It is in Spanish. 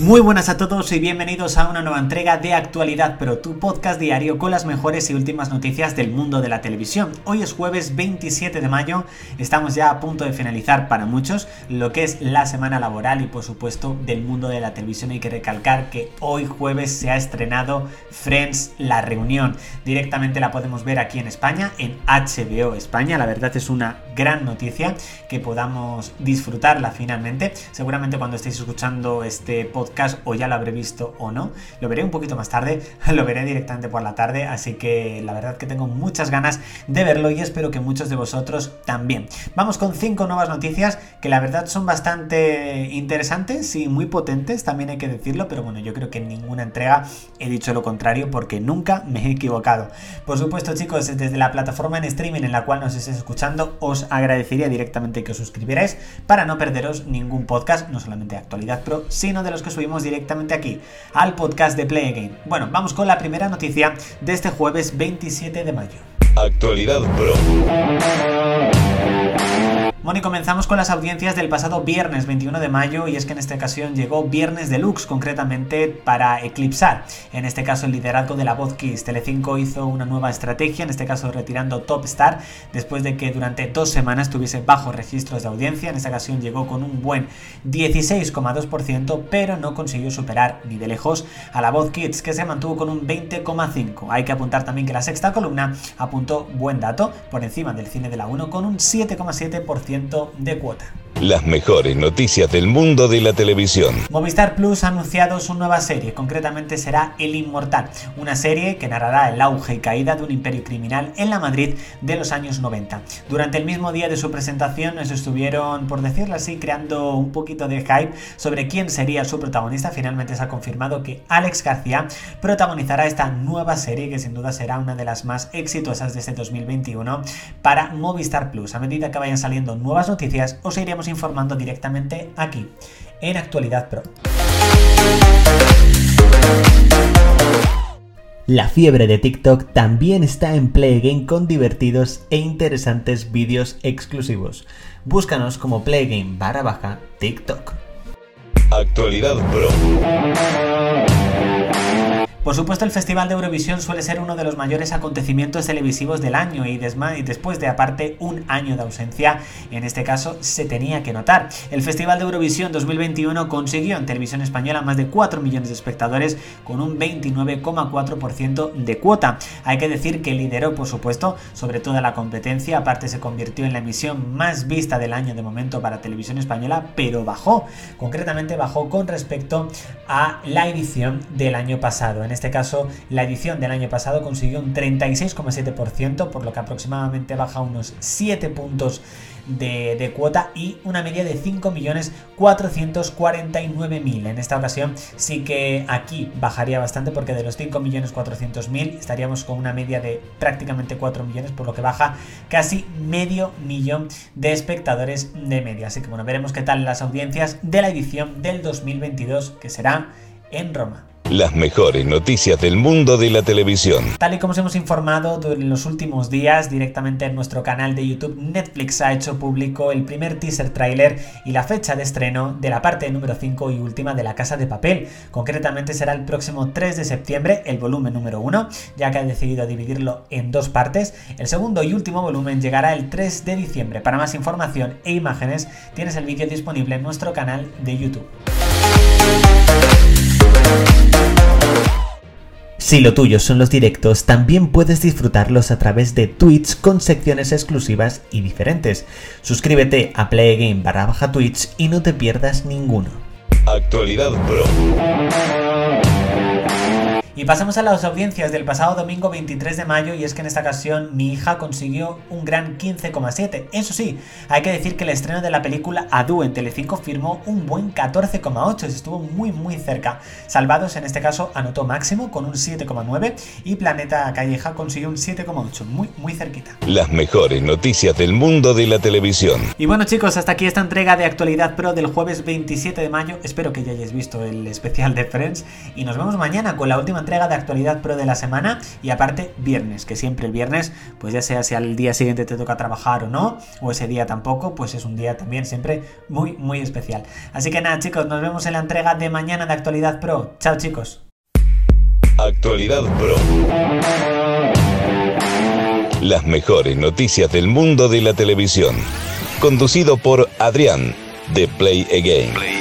Muy buenas a todos y bienvenidos a una nueva entrega de Actualidad Pro, tu podcast diario con las mejores y últimas noticias del mundo de la televisión. Hoy es jueves 27 de mayo, estamos ya a punto de finalizar para muchos lo que es la semana laboral y por supuesto del mundo de la televisión. Hay que recalcar que hoy jueves se ha estrenado Friends La Reunión. Directamente la podemos ver aquí en España, en HBO España. La verdad es una gran noticia que podamos disfrutarla finalmente. Seguramente cuando estéis escuchando este podcast o ya lo habré visto o no. Lo veré un poquito más tarde, lo veré directamente por la tarde, así que la verdad que tengo muchas ganas de verlo y espero que muchos de vosotros también. Vamos con cinco nuevas noticias que la verdad son bastante interesantes y muy potentes, también hay que decirlo, pero bueno, yo creo que en ninguna entrega he dicho lo contrario porque nunca me he equivocado. Por supuesto, chicos, desde la plataforma en streaming en la cual nos estéis escuchando, os agradecería directamente que os suscribierais para no perderos ningún podcast, no solamente de actualidad pro, sino de los que subimos directamente aquí, al podcast de Play Again. Bueno, vamos con la primera noticia de este jueves 27 de mayo. Actualidad Pro. Bueno, y comenzamos con las audiencias del pasado viernes 21 de mayo y es que en esta ocasión llegó Viernes Deluxe concretamente para eclipsar, en este caso el liderazgo de la voz Kiss. Telecinco hizo una nueva estrategia, en este caso retirando Top Star, después de que durante dos semanas tuviese bajos registros de audiencia, en esta ocasión llegó con un buen 16,2%, pero no consiguió superar ni de lejos a la voz Kids, que se mantuvo con un 20,5%. Hay que apuntar también que la sexta columna apuntó buen dato, por encima del cine de la 1 con un 7,7% de cuota. Las mejores noticias del mundo de la televisión. Movistar Plus ha anunciado su nueva serie, concretamente será El Inmortal, una serie que narrará el auge y caída de un imperio criminal en la Madrid de los años 90. Durante el mismo día de su presentación nos estuvieron, por decirlo así, creando un poquito de hype sobre quién sería su protagonista. Finalmente se ha confirmado que Alex García protagonizará esta nueva serie que sin duda será una de las más exitosas de este 2021 para Movistar Plus. A medida que vayan saliendo nuevas noticias, os iremos informando directamente aquí, en Actualidad Pro. La fiebre de TikTok también está en Play Game con divertidos e interesantes vídeos exclusivos. Búscanos como Playgame barra baja TikTok. Actualidad Pro. Por supuesto, el Festival de Eurovisión suele ser uno de los mayores acontecimientos televisivos del año y, después de aparte un año de ausencia, en este caso se tenía que notar. El Festival de Eurovisión 2021 consiguió en televisión española más de 4 millones de espectadores con un 29,4% de cuota. Hay que decir que lideró, por supuesto, sobre toda la competencia, aparte se convirtió en la emisión más vista del año de momento para televisión española, pero bajó, concretamente bajó con respecto a la edición del año pasado. En este caso, la edición del año pasado consiguió un 36,7%, por lo que aproximadamente baja unos 7 puntos de, cuota y una media de 5.449.000. En esta ocasión sí que aquí bajaría bastante porque de los 5.400.000 estaríamos con una media de prácticamente 4 millones, por lo que baja casi medio millón de espectadores de media. Así que bueno, veremos qué tal las audiencias de la edición del 2022 que será en Roma. Las mejores noticias del mundo de la televisión. Tal y como os hemos informado en los últimos días directamente en nuestro canal de YouTube, Netflix ha hecho público el primer teaser trailer y la fecha de estreno de la parte número 5 y última de La Casa de Papel. Concretamente será el próximo 3 de septiembre, el volumen número 1, ya que ha decidido dividirlo en dos partes. El segundo y último volumen llegará el 3 de diciembre. Para más información e imágenes tienes el vídeo disponible en nuestro canal de YouTube. Si lo tuyo son los directos, también puedes disfrutarlos a través de Twitch con secciones exclusivas y diferentes. Suscríbete a Playgame barra baja Twitch y no te pierdas ninguno. Actualidad Pro. Y pasamos a las audiencias del pasado domingo 23 de mayo y es que en esta ocasión mi hija consiguió un gran 15,7. Eso sí, hay que decir que el estreno de la película Adu en Telecinco firmó un buen 14,8, estuvo muy muy cerca. Salvados en este caso anotó máximo con un 7,9 y Planeta Calleja consiguió un 7,8, muy muy cerquita. Las mejores noticias del mundo de la televisión. Y bueno chicos, hasta aquí esta entrega de Actualidad Pro del jueves 27 de mayo. Espero que ya hayáis visto el especial de Friends y nos vemos mañana con la última entrega de actualidad pro de la semana y aparte viernes, que siempre el viernes, pues ya sea si al día siguiente te toca trabajar o no, o ese día tampoco, pues es un día también siempre muy, muy especial. Así que nada chicos, nos vemos en la entrega de mañana de actualidad pro. Chao chicos. Actualidad Pro. Las mejores noticias del mundo de la televisión. Conducido por Adrián, de Play Again.